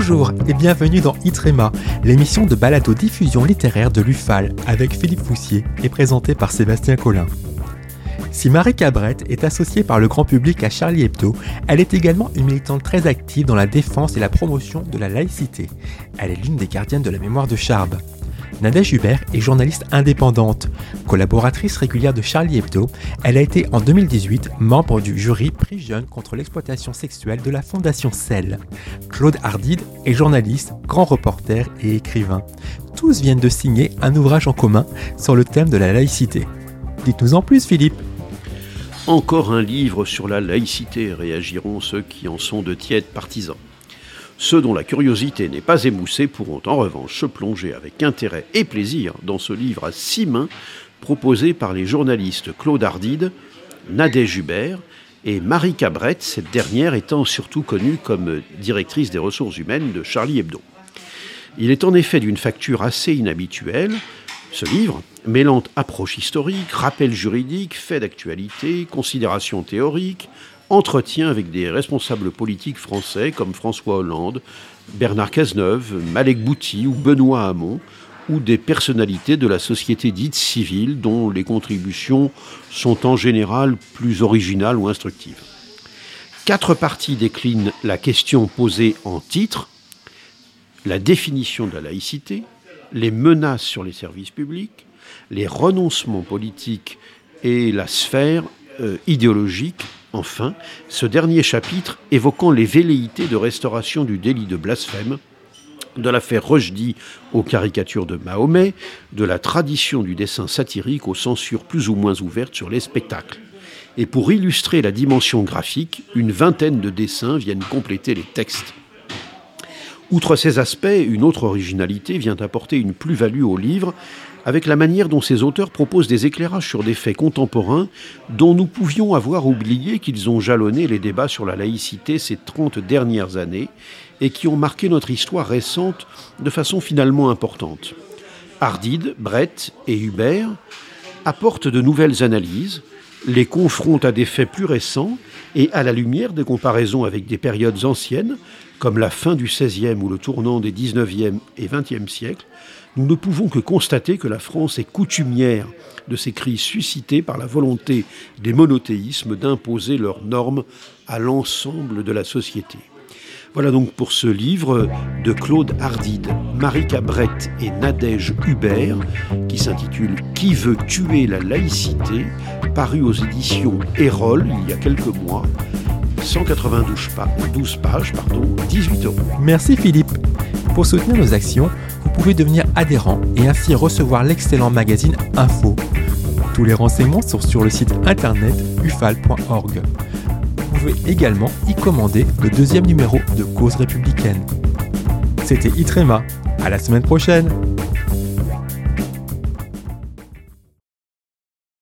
Bonjour et bienvenue dans Itrema, l'émission de balado-diffusion littéraire de l'UFAL avec Philippe Foussier et présentée par Sébastien Collin. Si Marie Cabrette est associée par le grand public à Charlie Hebdo, elle est également une militante très active dans la défense et la promotion de la laïcité. Elle est l'une des gardiennes de la mémoire de Charb. Nadège Hubert est journaliste indépendante. Collaboratrice régulière de Charlie Hebdo, elle a été en 2018 membre du jury Prix Jeune contre l'exploitation sexuelle de la Fondation Cell. Claude Hardide est journaliste, grand reporter et écrivain. Tous viennent de signer un ouvrage en commun sur le thème de la laïcité. Dites-nous en plus, Philippe. Encore un livre sur la laïcité, réagiront ceux qui en sont de tièdes partisans. Ceux dont la curiosité n'est pas émoussée pourront en revanche se plonger avec intérêt et plaisir dans ce livre à six mains proposé par les journalistes Claude Ardide, Nadège Hubert et Marie Cabrette, cette dernière étant surtout connue comme directrice des ressources humaines de Charlie Hebdo. Il est en effet d'une facture assez inhabituelle, ce livre, mêlant approche historique, rappel juridique, faits d'actualité, considérations théoriques, entretien avec des responsables politiques français comme François Hollande, Bernard Cazeneuve, Malek Bouti ou Benoît Hamon, ou des personnalités de la société dite civile dont les contributions sont en général plus originales ou instructives. Quatre parties déclinent la question posée en titre, la définition de la laïcité, les menaces sur les services publics, les renoncements politiques et la sphère euh, idéologique Enfin, ce dernier chapitre évoquant les velléités de restauration du délit de blasphème, de l'affaire Rushdie aux caricatures de Mahomet, de la tradition du dessin satirique aux censures plus ou moins ouvertes sur les spectacles. Et pour illustrer la dimension graphique, une vingtaine de dessins viennent compléter les textes. Outre ces aspects, une autre originalité vient apporter une plus-value au livre avec la manière dont ces auteurs proposent des éclairages sur des faits contemporains dont nous pouvions avoir oublié qu'ils ont jalonné les débats sur la laïcité ces 30 dernières années et qui ont marqué notre histoire récente de façon finalement importante. Ardide, Brett et Hubert apportent de nouvelles analyses, les confrontent à des faits plus récents et à la lumière des comparaisons avec des périodes anciennes, comme la fin du XVIe ou le tournant des XIXe et XXe siècles, nous ne pouvons que constater que la France est coutumière de ces crises suscitées par la volonté des monothéismes d'imposer leurs normes à l'ensemble de la société. Voilà donc pour ce livre de Claude Hardide, Marie Cabrette et Nadège Hubert, qui s'intitule Qui veut tuer la laïcité, paru aux éditions Erol il y a quelques mois. 192 pages, pardon, 18 euros. Merci Philippe. Pour soutenir nos actions, vous pouvez devenir adhérent et ainsi recevoir l'excellent magazine Info. Tous les renseignements sont sur le site internet ufal.org. Vous pouvez également y commander le deuxième numéro de Cause républicaine. C'était Itrema. À la semaine prochaine!